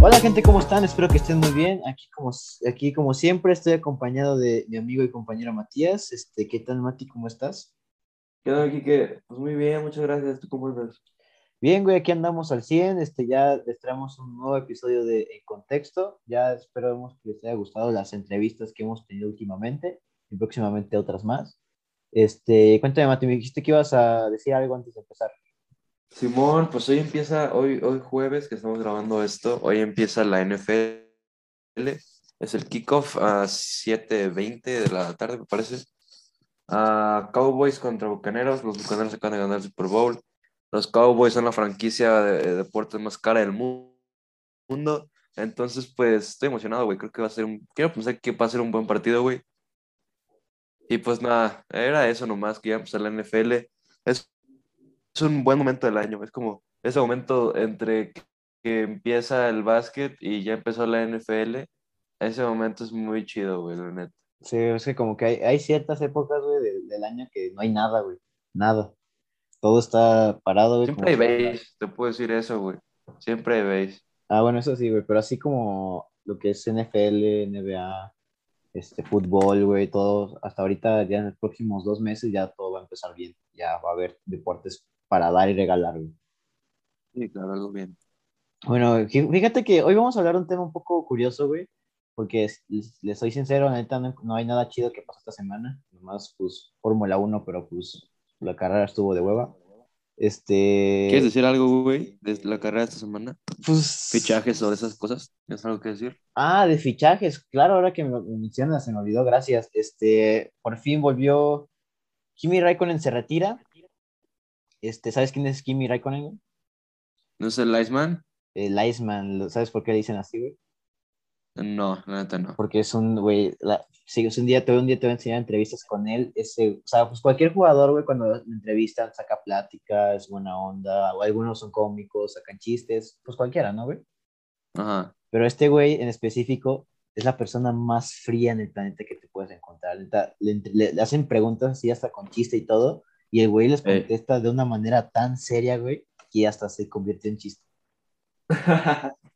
Hola gente, ¿cómo están? Espero que estén muy bien. Aquí como, aquí como siempre estoy acompañado de mi amigo y compañero Matías. Este, ¿Qué tal Mati? ¿Cómo estás? ¿Qué tal, Kike? Pues muy bien, muchas gracias. ¿Tú cómo estás? Bien, güey, aquí andamos al 100. Este, ya les traemos un nuevo episodio de En Contexto. Ya esperamos que les haya gustado las entrevistas que hemos tenido últimamente y próximamente otras más. Este, cuéntame, Mati, me dijiste que ibas a decir algo antes de empezar. Simón, pues hoy empieza, hoy, hoy jueves que estamos grabando esto, hoy empieza la NFL. Es el kickoff a 7.20 de la tarde, me parece. a Cowboys contra Bucaneros. Los Bucaneros acaban de ganar el Super Bowl. Los Cowboys son la franquicia de, deportes más cara del mundo. Entonces, pues estoy emocionado, güey. Creo que va a ser un. Quiero pensar que va a ser un buen partido, güey. Y pues nada, era eso nomás, que ya empezó la NFL. Es es un buen momento del año. Es como ese momento entre que empieza el básquet y ya empezó la NFL. Ese momento es muy chido, güey, la neta. Sí, es que como que hay, hay ciertas épocas, güey, del, año que no hay nada, güey. Nada. Todo está parado, güey. Siempre hay base, te puedo decir eso, güey. Siempre hay base. Ah, bueno, eso sí, güey, pero así como lo que es NFL, NBA, este, fútbol, güey, todo, hasta ahorita, ya en los próximos dos meses, ya todo va a empezar bien. Ya va a haber deportes para dar y regalar. Sí, claro, algo bien. Bueno, fíjate que hoy vamos a hablar de un tema un poco curioso, güey, porque les, soy sincero, neta, no, hay nada chido que pasó esta semana, nomás, pues, Fórmula 1, pero pues la carrera estuvo de hueva. Este... ¿Quieres decir algo, güey, de la carrera de esta semana? Pues... Fichajes o de esas cosas, ¿tienes algo que decir? Ah, de fichajes, claro, ahora que me mencionas, se me olvidó, gracias. Este, por fin volvió, Kimi Raikkonen se retira, este, ¿Sabes quién es Kimi Raikkonen? ¿No es el Iceman? El Iceman, ¿sabes por qué le dicen así, güey? No, la neta no. Porque es un, güey, si un día, te, un día te voy a enseñar entrevistas con él, ese, o sea, pues cualquier jugador, güey, cuando me entrevistan, saca plática, es buena onda, o algunos son cómicos, sacan chistes, pues cualquiera, ¿no, güey? Ajá. Pero este güey en específico es la persona más fría en el planeta que te puedes encontrar. Le, le hacen preguntas así hasta con chiste y todo, y el güey les eh. contesta de una manera tan seria, güey, que hasta se convierte en chiste.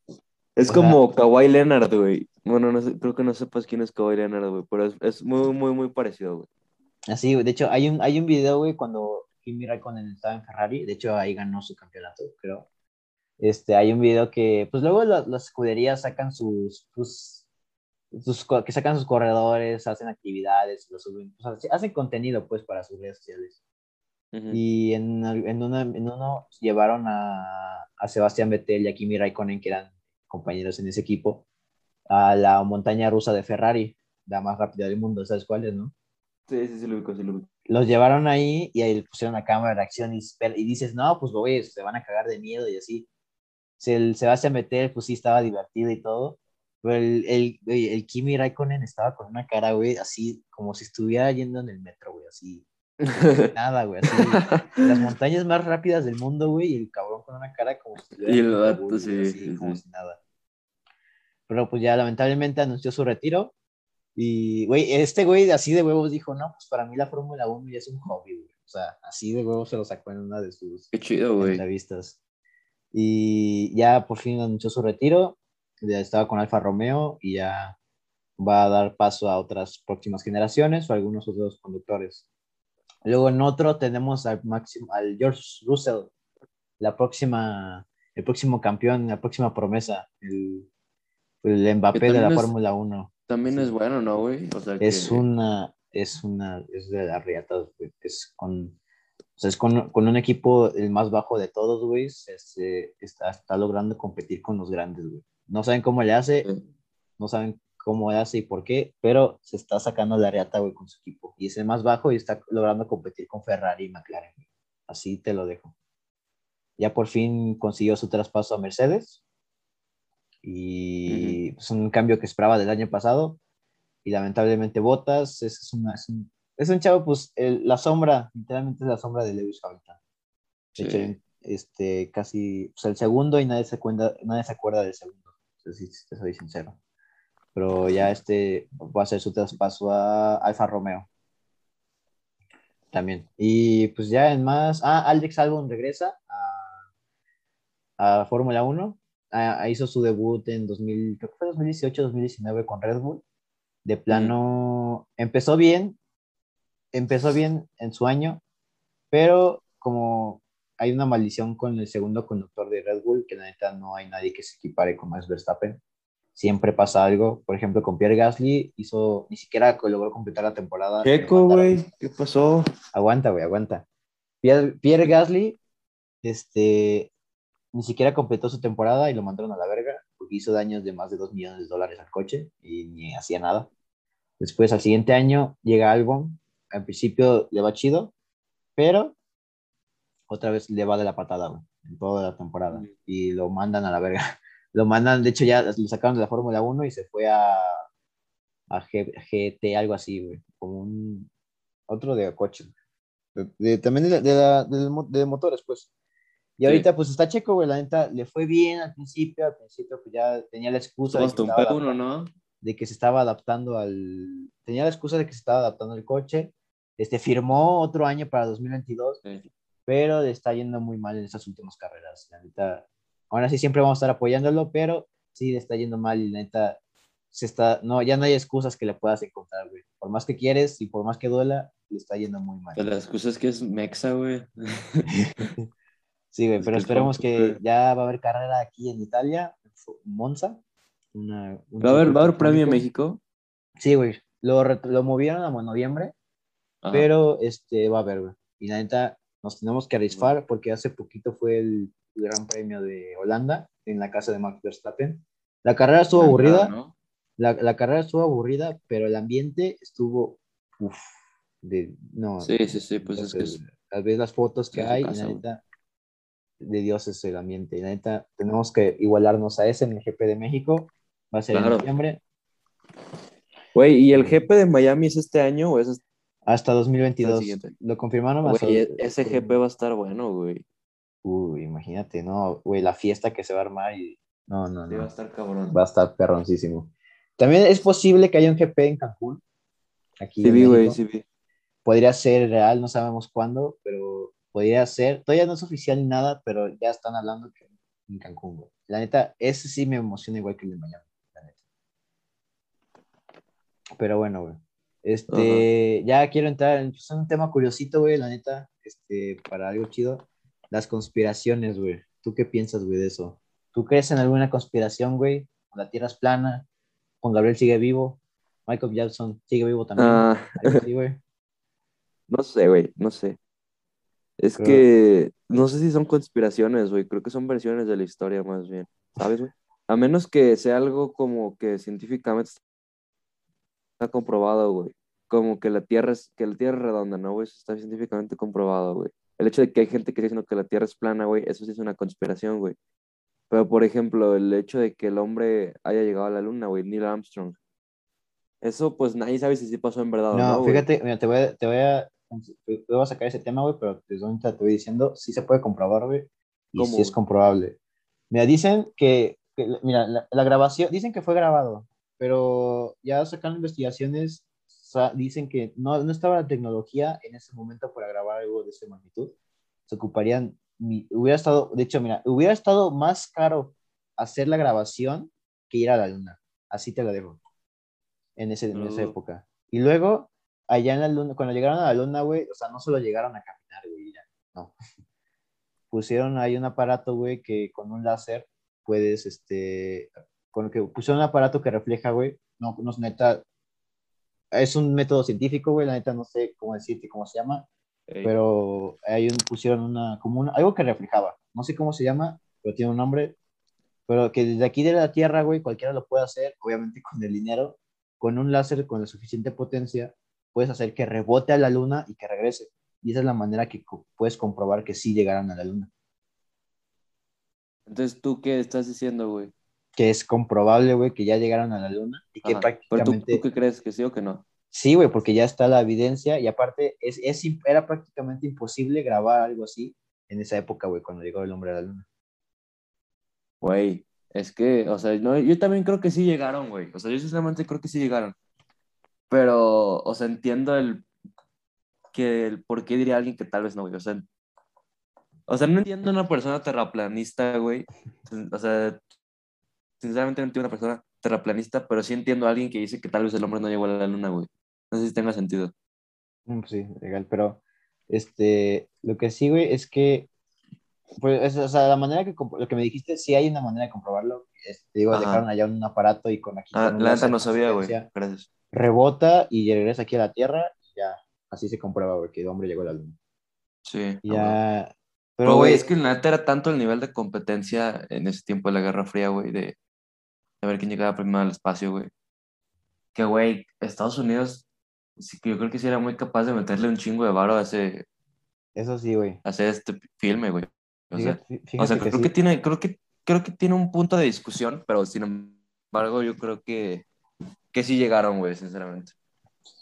es como Kawhi Leonard, güey. Bueno, no sé, creo que no sepas quién es Kawhi Leonard, güey, pero es, muy, muy, muy parecido, güey. Así. De hecho, hay un, hay un video, güey, cuando Kimi Raikkonen estaba en Ferrari. De hecho, ahí ganó su campeonato, creo. Este, hay un video que, pues luego las, escuderías sacan sus, sus, sus, que sacan sus corredores, hacen actividades, lo suben, hacen contenido, pues, para sus redes sociales. Y en, en, una, en, uno llevaron a, a Sebastián Vettel y a Kimi Raikkonen, que eran compañeros en ese equipo, a la montaña rusa de Ferrari, la más rápida del mundo, ¿sabes cuál es, no? Sí, sí, sí, lo ubico, sí, lo ubico. Los llevaron ahí y ahí pusieron la cámara de acción y, y dices, no, pues güey, se van a cagar de miedo y así. El Sebastián Vettel, pues sí, estaba divertido y todo, pero el, el, el Kimi Raikkonen estaba con una cara, güey, así como si estuviera yendo en el metro, güey, así Nada, güey. las montañas más rápidas del mundo, güey, y el cabrón con una cara como si Y el vato, sí, como si nada. Pero pues ya lamentablemente anunció su retiro. Y, güey, este güey así de huevos dijo, no, pues para mí la Fórmula 1 ya es un hobby, güey. O sea, así de huevos se lo sacó en una de sus Qué chido, entrevistas. Y ya por fin anunció su retiro. Ya estaba con Alfa Romeo y ya va a dar paso a otras próximas generaciones o algunos otros conductores. Luego en otro tenemos al, máximo, al George Russell, la próxima, el próximo campeón, la próxima promesa, el, el Mbappé de la Fórmula 1. También es bueno, ¿no, güey? es una, es una, es de la riata, es con, o sea, es con, con, un equipo el más bajo de todos, güey, está, está logrando competir con los grandes, güey. No saben cómo le hace, no saben cómo hace y por qué, pero se está sacando la reata, güey, con su equipo. Y es el más bajo y está logrando competir con Ferrari y McLaren. Así te lo dejo. Ya por fin consiguió su traspaso a Mercedes. Y es un cambio que esperaba del año pasado. Y lamentablemente Botas es, una, es, un, es un chavo, pues la sombra, literalmente es la sombra de Lewis Hamilton. De hecho, este, casi pues, el segundo y nadie se, acuerda, nadie se acuerda del segundo. Si te soy sincero pero ya este va a ser su traspaso a Alfa Romeo. También. Y pues ya en más. Ah, Alex Albon regresa a, a Fórmula 1. Ah, hizo su debut en 2000, creo que fue 2018, 2019 con Red Bull. De plano, empezó bien, empezó bien en su año, pero como hay una maldición con el segundo conductor de Red Bull, que la neta no hay nadie que se equipare con Max Verstappen. Siempre pasa algo. Por ejemplo, con Pierre Gasly hizo, ni siquiera logró completar la temporada. Checo, güey, ¿qué pasó? Aguanta, güey, aguanta. Pierre, Pierre Gasly, este, ni siquiera completó su temporada y lo mandaron a la verga porque hizo daños de más de 2 millones de dólares al coche y ni hacía nada. Después, al siguiente año, llega Albon. Al principio le va chido, pero otra vez le va de la patada, güey, en toda la temporada. Y lo mandan a la verga. Lo mandan, de hecho, ya lo sacaron de la Fórmula 1 y se fue a, a GT, algo así, güey, como un otro de coche. también de, de, motores, pues. Y ahorita, pues está checo, güey. La neta le fue bien al principio. Al principio, pues ya tenía la excusa de que, estaba ¿no? de que se estaba adaptando al. Tenía la excusa de que se estaba adaptando al coche. Este firmó otro año para 2022, pero le está yendo muy mal en esas últimas carreras. La neta, ahora sí siempre vamos a estar apoyándolo, pero sí le está yendo mal y la neta se está, no, ya no hay excusas que le puedas encontrar, güey. Por más que quieres y por más que duela, le está yendo muy mal. Pues la excusa es que es Mexa, güey. Sí, güey, pero esperemos que ya va a haber carrera aquí en Italia, Monza. Una, ¿Va, a haber, ¿Va a haber premio en México? Sí, güey. Lo, lo movieron a noviembre, pero este va a haber, güey. Y la neta, nos tenemos que arriesgar porque hace poquito fue el Gran Premio de Holanda en la casa de Max Verstappen. La carrera estuvo aburrida. La, la, carrera estuvo aburrida, pero el ambiente estuvo. Uf, de, no, sí, sí, sí, pues es que. Tal vez las fotos que hay, y la neta, de Dios es el ambiente. Y la neta, tenemos que igualarnos a ese en el GP de México. Va a ser en noviembre. Güey, ¿y el GP de Miami es este año o es hasta 2022? Lo confirmaron más. Güey, ese GP va a estar bueno, güey. Uy, imagínate, no, güey, la fiesta que se va a armar y. No, no, no. va a estar cabrón. Va a estar perroncísimo. También es posible que haya un GP en Cancún. Aquí sí, vi, güey, sí, vi. Podría ser real, no sabemos cuándo, pero podría ser, todavía no es oficial ni nada, pero ya están hablando que en Cancún, güey. La neta, ese sí me emociona igual que el de Miami, la neta. Pero bueno, güey. Este, ya quiero entrar en pues, un tema curiosito, güey, la neta, este, para algo chido. Las conspiraciones, güey. ¿Tú qué piensas, güey, de eso? ¿Tú crees en alguna conspiración, güey? ¿La Tierra es plana? ¿Juan Gabriel sigue vivo? ¿Michael Jackson sigue vivo también? Ah. no sé, güey, no sé. Es que no sé si son conspiraciones, güey. Creo que son versiones de la historia más bien. ¿Sabes, güey? A menos que sea algo como que científicamente está comprobado, güey. Como que la Tierra es, que la Tierra es redonda, ¿no, güey? Eso está científicamente comprobado, güey. El hecho de que hay gente que está diciendo que la Tierra es plana, güey, eso sí es una conspiración, güey. Pero, por ejemplo, el hecho de que el hombre haya llegado a la luna, güey, Neil Armstrong. Eso, pues nadie sabe si sí pasó en verdad no, o no. Fíjate, mira, te voy a, te voy a voy a sacar ese tema, güey, pero desde ahorita te voy diciendo, sí se puede comprobar, güey, y sí es comprobable. Mira, dicen que, mira, la, grabación, dicen que fue grabado, pero ya sacando investigaciones, dicen que no, no estaba la tecnología en ese momento para grabar algo de esa magnitud. Se ocuparían, hubiera estado, de hecho, mira, hubiera estado más caro hacer la grabación que ir a la luna. Así te lo dejo. En, ese, en esa época. Y luego allá en la luna, cuando llegaron a la luna, güey, o sea, no solo llegaron a caminar, güey, ya, no. Pusieron ahí un aparato, güey, que con un láser puedes, este, con que pusieron un aparato que refleja, güey, no, no es neta, es un método científico, güey, la neta no sé cómo decirte cómo se llama, pero un, pusieron una, como una, algo que reflejaba, no sé cómo se llama, pero tiene un nombre, pero que desde aquí de la Tierra, güey, cualquiera lo puede hacer, obviamente con el dinero, con un láser con la suficiente potencia, puedes hacer que rebote a la luna y que regrese. Y esa es la manera que puedes comprobar que sí llegaron a la luna. Entonces, ¿tú qué estás diciendo, güey? Que es comprobable, güey, que ya llegaron a la luna y que prácticamente... ¿Pero tú, qué crees? ¿Que sí o que no? Sí, güey, porque ya está la evidencia y aparte es, es, era prácticamente imposible grabar algo así en esa época, güey, cuando llegó el hombre a la luna. Güey, es que, o sea, no, yo también creo que sí llegaron, güey. O sea, yo sinceramente creo que sí llegaron. Pero, o sea, entiendo el, que el por qué diría alguien que tal vez no, güey. O sea, o sea, no entiendo una persona terraplanista, güey. O sea, sinceramente no entiendo una persona terraplanista, pero sí entiendo a alguien que dice que tal vez el hombre no llegó a la luna, güey. No sé si tenga sentido. Mm, sí, legal, pero este, lo que sí, güey, es que, pues, o sea, la manera que, lo que me dijiste, sí hay una manera de comprobarlo. Este, digo, Ajá. dejaron allá un aparato y con aquí. Ah, la neta no sabía, güey. Gracias. Rebota y regresa aquí a la Tierra y ya, así se comprueba, güey, que el hombre llegó a la luna. Sí. Ya, Pero, pero, güey, es que la neta era tanto el nivel de competencia en ese tiempo de la Guerra Fría, güey, de, de ver quién llegaba primero al espacio, güey. Que, güey, Estados Unidos, sí yo creo que sí era muy capaz de meterle un chingo de varo a, ese, eso sí, güey. a hacer este filme, güey. O sea, Fíjate, o sea, que creo sí. que tiene, creo que, creo que tiene un punto de discusión, pero sin embargo, yo creo que, que sí llegaron, güey, sinceramente.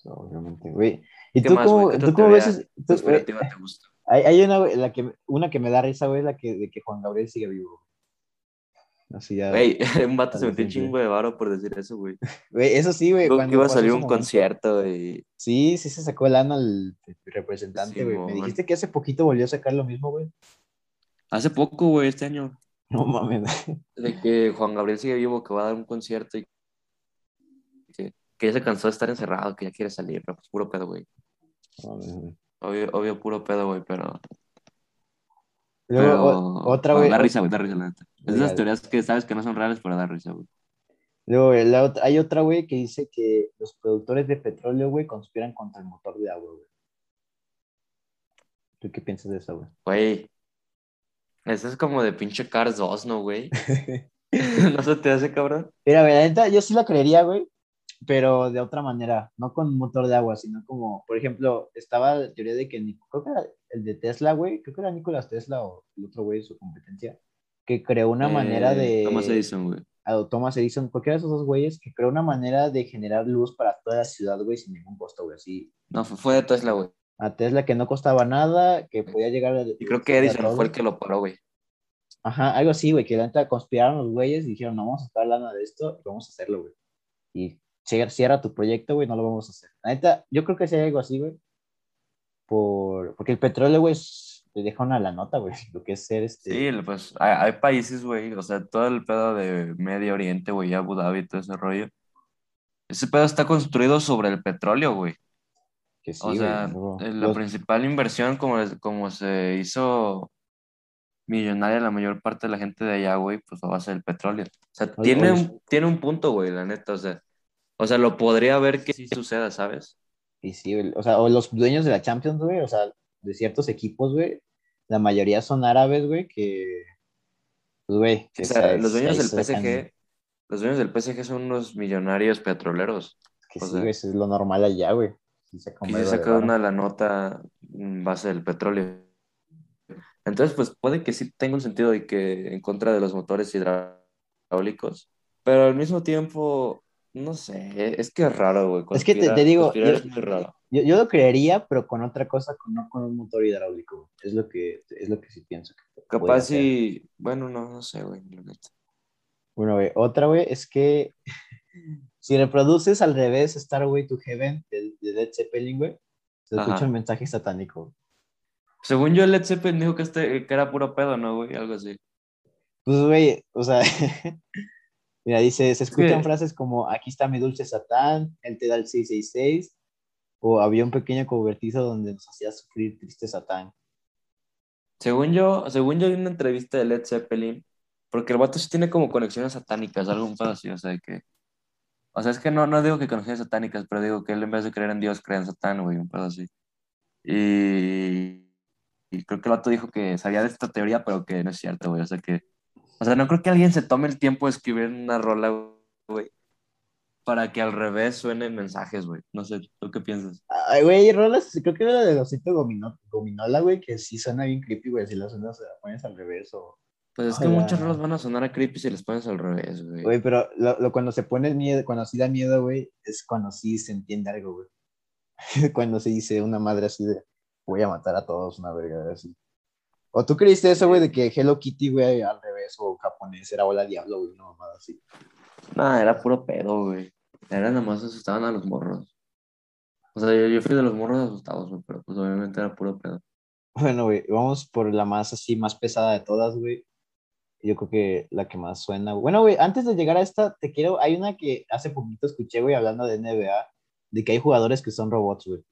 Obviamente, güey. ¿Y ¿Qué tú más, cómo, güey? ¿Qué tú cómo ves? tú- güey, te gusta. hay, hay una, güey, la que, una que me da risa, güey, la que, de que Juan Gabriel sigue vivo. Así ya. Güey, un vato se metió un chingo de varo por decir eso, güey. Güey, eso sí, güey. Dijo que cuando iba a salir un momento. concierto y Sí, sí se sacó el ano al representante, güey. Me dijiste que hace poquito volvió a sacar lo mismo, güey. hace poco, güey, este año, No mames. de que Juan Gabriel sigue vivo, que va a dar un concierto y que, que ya se cansó de estar encerrado, que ya quiere salir, pero pues puro pedo, güey. Obvio, obvio, puro pedo, güey, pero... Luego, pero o- otra, güey. Da risa, güey, da risa, la neta. Es esas teorías que sabes que no son reales, pero da risa, güey. Luego, güey, la otra- hay otra, güey, que dice que los productores de petróleo, güey, conspiran contra el motor de agua, güey. ¿Tú qué piensas de eso, güey? Güey, eso es como de pinche Cars 2, ¿no, güey? ¿No se te hace, cabrón? Mira, la neta, yo sí la creería, güey, pero de otra manera, no con motor de agua, sino como, por ejemplo, estaba la teoría de que, creo que era el de Tesla, güey, creo que era Nicolás Tesla o el otro güey de su competencia, que creó una manera Eh, de... Thomas Edison, güey. a Thomas Edison, cualquiera de esos dos güeyes, que creó una manera de generar luz para toda la ciudad, güey, sin ningún costo, güey, así. No, fue de Tesla, güey. A Tesla que no costaba nada, que podía llegar a... Y creo que Edison fue el que lo paró, güey. Ajá, algo así, güey, que la neta conspiraron los güeyes y dijeron, no vamos a sacar lana de esto y vamos a hacerlo, güey. Y cierra, tu proyecto, güey, no lo vamos a hacer. La neta, yo creo que sí hay algo así, güey. Por... Porque el petróleo, güey, te deja una la nota, güey, lo que es ser este... Sí, pues hay, hay países, güey, o sea, todo el pedo de Medio Oriente, güey, Abu Dhabi todo ese rollo. Ese pedo está construido sobre el petróleo, güey. Que sí, O sea, eh, la los- principal inversión, como, como se hizo millonaria la mayor parte de la gente de allá, güey, pues a ser el petróleo. O sea, tiene, un, tiene un punto, güey, la neta, o sea, o sea, lo podría ver que sí suceda, ¿sabes? Y sí, güey, o sea, o los dueños de la Champions, güey, o sea, de ciertos equipos, güey, la mayoría son árabes, güey, que, pues, güey, que O sea, se- los dueños del sacan- PSG, los dueños del PSG son unos millonarios petroleros. Que o sí, sea, güey, eso es lo normal allá, güey. Sí saca un que se vergo de una la nota en base del petróleo. Entonces, pues puede que sí tenga un sentido y que en contra de los motores hidráulicos, pero al mismo tiempo, no sé, es que es raro, güey. Es que te- te digo, yo- es muy raro. Yo, yo lo creería, pero con otra cosa, con, no con un motor hidráulico, güey. Es lo que, es lo que sí pienso. que Capaz si, bueno, no, no sé, güey. Bueno, güey, otra, güey, es que si reproduces al revés Starway to Heaven de, de Led Zeppelin, güey, se escucha Ajá. un mensaje satánico. Según yo, Led Zeppelin dijo que, este, que era puro pedo, ¿no, güey? Algo así. Pues, güey, o sea, mira, dice, se escuchan frases como, aquí está mi dulce Satán, él te da el 666, o había un pequeño cobertizo donde nos hacía sufrir triste Satán. Según yo, según yo vi una entrevista de Led Zeppelin, porque el vato sí tiene como conexiones satánicas, algo un pedo así, o sea, que... O sea, es que no, no digo que conexiones satánicas, pero digo que él en vez de creer en Dios, cree en Satán, güey, un pedo así. Y, y creo que el vato dijo que sabía de esta teoría, pero que no es cierto, güey, o sea que... O sea, no creo que alguien se tome el tiempo de escribir una rola, güey, para que al revés suenen mensajes, güey. No sé, ¿tú qué piensas? Ay, güey, rolas, creo que era de Osito Gomino, Gominola, güey, que sí suena bien creepy, güey, si la suenas, se la pones al revés o... Pues es que muchas rolas van a sonar a creepy si les pones al revés, güey. Güey, pero lo, lo- cuando se pone el miedo, cuando sí da miedo, güey, es cuando sí se entiende algo, güey. cuando se dice una madre así de, voy a matar a todos, una verga así. ¿O tú creíste eso, güey, de que Hello Kitty, güey, al revés, o japonés, era hola diablo, güey, una mamada así? Nah, era puro pedo, güey. Era nada más asustaban a los morros. O O sea, yo, yo fui de los morros asustados, güey, pero pues obviamente era puro pedo. Bueno, güey, vamos por la más así, más pesada de todas, güey. Yo creo que la que más suena. Bueno, güey, antes de llegar a esta, te quiero. Hay una que hace poquito escuché, güey, hablando de NBA, de que hay jugadores que son robots, güey.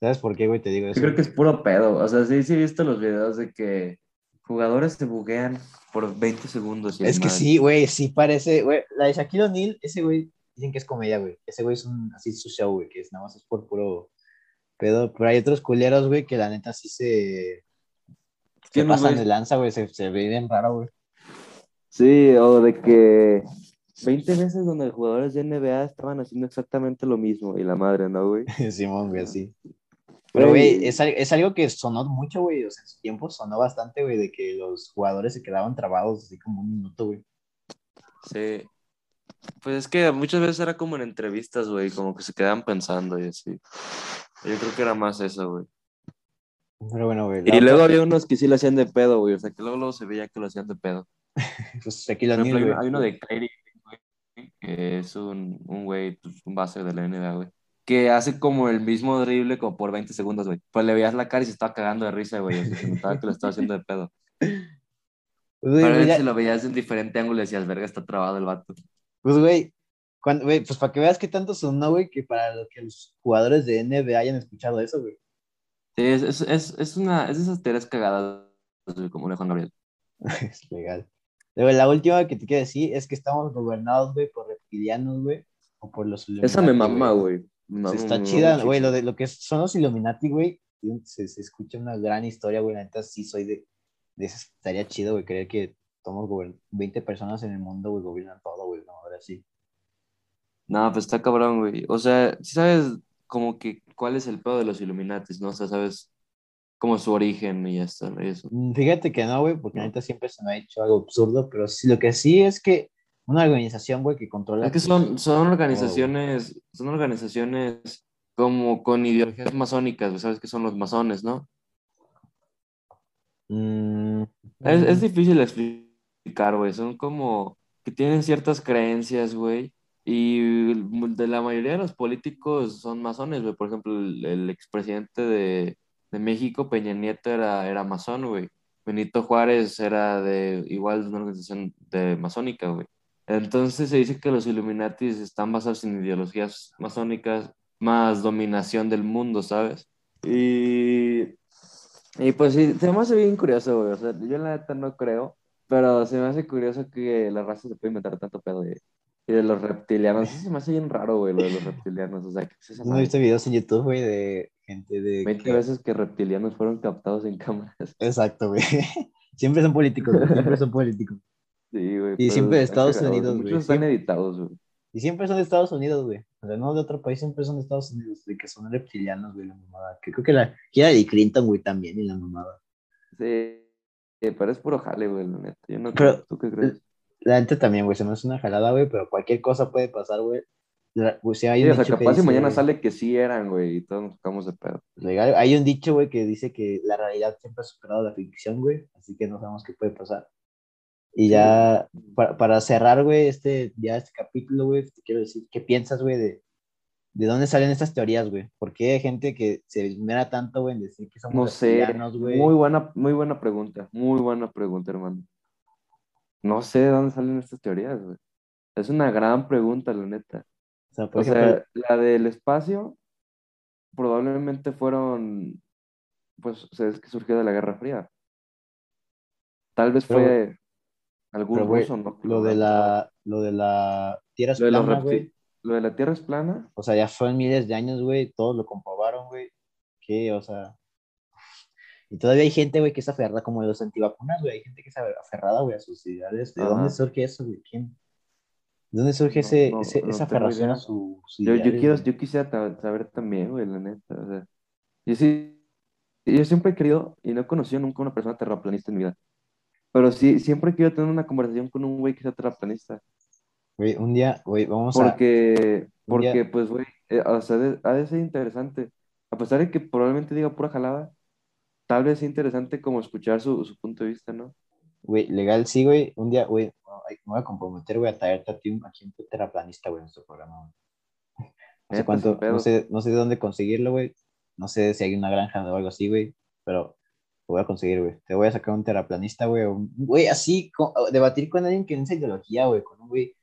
¿Sabes por qué, güey? Te digo Yo eso. creo que es puro pedo. O sea, sí, sí he visto los videos de que jugadores se buguean por 20 segundos. Es que sí, güey, sí parece, güey. La de Shaquille O'Neal, ese güey, dicen que es comedia, güey. Ese güey es un, así su show, güey, que es nada más es por puro pedo. Pero hay otros culeros, güey, que la neta sí se, se ¿Quién los pasan güeyes? de lanza, güey. Se, se ve bien raro, güey. Sí, o de que 20 veces donde jugadores de NBA estaban haciendo exactamente lo mismo y la madre, ¿no, güey? Simón, güey, así. Pero, güey, es, es algo que sonó mucho, güey. O sea, en su tiempo sonó bastante, güey, de que los jugadores se quedaban trabados así como un minuto, güey. Sí. Pues es que muchas veces era como en entrevistas, güey, como que se quedaban pensando y así. Yo creo que era más eso, güey. Pero bueno, güey. la Y luego otra- había unos que sí lo hacían de pedo, güey. O sea, que luego, luego se veía que lo hacían de pedo. Pues ejemplo, O'Neal, hay, uno- güey. hay uno de Kyrie, güey, que es un, un güey, pues, un base de la NBA, güey. Que hace como el mismo drible como por 20 segundos, güey. Pues le veías la cara y se estaba cagando de risa, güey. O sea, se notaba que lo estaba haciendo de pedo. Güey, Pero si lo veías en diferente ángulo y decías, verga, está trabado el vato. Pues, güey, cuando, güey, pues para que veas qué tanto sonó, güey, que para que los jugadores de NBA hayan escuchado eso, güey. Sí, es, es, es, es una, es esas teorías cagadas, como de Juan Gabriel. Es legal. Luego, la última que te quiero decir es que estamos gobernados, güey, por reptilianos, güey, o por los Esa me Illuminati, mama, güey. Sí, mama, está chida, güey, lo de lo que son los Illuminati, güey, se, se escucha una gran historia, güey, la neta sí soy de, de esas, estaría chido, güey, creer que somos gobern- 20 personas en el mundo, güey, gobiernan todo, güey, no, ahora sí. No, pues está cabrón, güey. O sea, sí sabes como que cuál es el pedo de los Illuminatis, ¿no? O sea, sabes como su origen y y eso. Mm, Fíjate que no, güey, porque ahorita siempre se me ha hecho algo absurdo, pero sí, lo que sí es que una organización, güey, que controla. Es que son, son organizaciones, son organizaciones como con ideologías masónicas, sabes que son los masones, ¿no? Mm, Es, es mm, difícil explicar, güey. Son como que tienen ciertas creencias, güey. Y de la mayoría de los políticos son masones, güey. Por ejemplo, el, el expresidente de, de México, Peña Nieto, era, era masón, güey. Benito Juárez era de igual de una organización de masónica, güey. Entonces se dice que los Illuminatis están basados en ideologías masónicas más dominación del mundo, ¿sabes? Y, y pues sí, se me hace bien curioso, güey. O sea, yo la neta no creo, pero se me hace curioso que la raza se puede inventar tanto pedo de, y de los reptilianos. Eso se me hace bien raro, güey, lo de los reptilianos. O sea, ¿qué es ¿No madre? viste videos en YouTube, güey, de gente de... 20 que- veces que reptilianos fueron captados en cámaras. Exacto, güey. Siempre son políticos, güey, siempre son políticos. Sí, güey. Y siempre de Estados cagado, Unidos, Muchos güey, están siempre. editados, güey. Y siempre son de Estados Unidos, güey. O sea, no de otro país, siempre son de Estados Unidos, de que son reptilianos, güey, la mamada. Que creo que la... Hillary Clinton, güey, también, y la mamada. Sí, sí, pero es puro jale, güey, la neta. Yo no Pero- creo. ¿Tú qué crees? La gente también, güey, se me hace una jalada, güey, pero cualquier cosa puede pasar, güey. Sí, hay Sí, un o sea, dicho capaz si mañana sale que sí eran, güey, y todos nos tocamos de pedo. legal. Hay un dicho, güey, que dice que la realidad siempre ha superado la ficción, güey, así que no sabemos qué puede pasar. Y Sí. ya, para, para cerrar, güey, este, ya este capítulo, güey, te quiero decir, ¿qué piensas, güey, de, de dónde salen estas teorías, güey? ¿Por qué hay gente que se esmera tanto, güey, en decir que somos No sé, güey? muy buena, muy buena pregunta, muy buena pregunta, hermano. No sé de dónde salen estas teorías, güey. Es una gran pregunta, la neta. O sea, O ejemplo, sea, la del espacio probablemente fueron, pues, o sea, es que surgió de la Guerra Fría. Tal vez Pero- fue algún pero, ruso, ¿no? lo de la, lo de la tierra es Lo de plana, güey. Lo de la Tierra es plana. O sea, ya fueron miles de años, güey, todos lo comprobaron, güey. Que, o sea. Y todavía hay gente, güey, que es aferrada, como los antivacunas, güey. Hay gente que es aferrada, güey, a sus ideales. ¿De Ajá. dónde surge eso, güey? ¿Quién? ¿De dónde surge No, no, ese, ese- no esa aferración a su, sus Yo, yo quiero, yo quisiera saber también, güey, la neta. O sea, yo sí, yo siempre he querido, y no he conocido nunca una persona terraplanista en mi vida. Pero sí, siempre he querido tener una conversación con un güey que sea terraplanista. Güey, un día, güey, vamos a. Porque, día- porque pues, güey, eh, o sea, de- ha de ser interesante. A pesar de que probablemente diga pura jalada, tal vez sea interesante como escuchar su, su punto de vista, ¿no? Güey, legal, sí, güey. Un día, güey, me voy a comprometer, güey, a traerte a ti un, aquí un terraplanista, güey, en nuestro programa, güey. No sé cuánto, no sé, no sé de dónde conseguirlo, güey. No sé si hay una granja o algo así, güey. Pero lo voy a conseguir, güey. Te voy a sacar un terraplanista, güey. Güey, así, debatir con alguien que no es ideología, güey. Con un güey.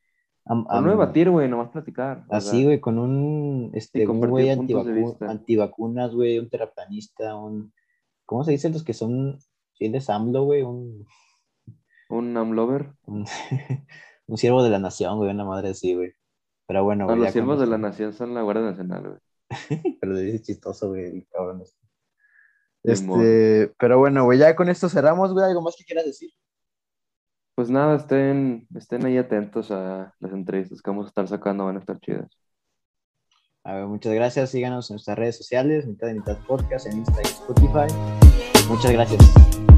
am- no debatir, güey, nomás platicar. Así, güey, con un, este, un güey antivacu- antivacunas, güey, un terraplanista, un, ¿cómo se dicen los que son fieles AMLO, güey? Un, Un amlover. un, un siervo de la nación, güey, una madre así, güey. Pero bueno, No, güey, los siervos de la nación son la Guardia Nacional, güey. Pero dice chistoso, güey, cabrón. este. Este, pero bueno, güey, ya con esto cerramos, güey, ¿algo más que quieras decir? Pues nada, estén, estén ahí atentos a las entrevistas que vamos a estar sacando, van a estar chidas. A ver, muchas gracias, síganos en nuestras redes sociales, mitad de mitad podcast, en Instagram y Spotify. Muchas gracias.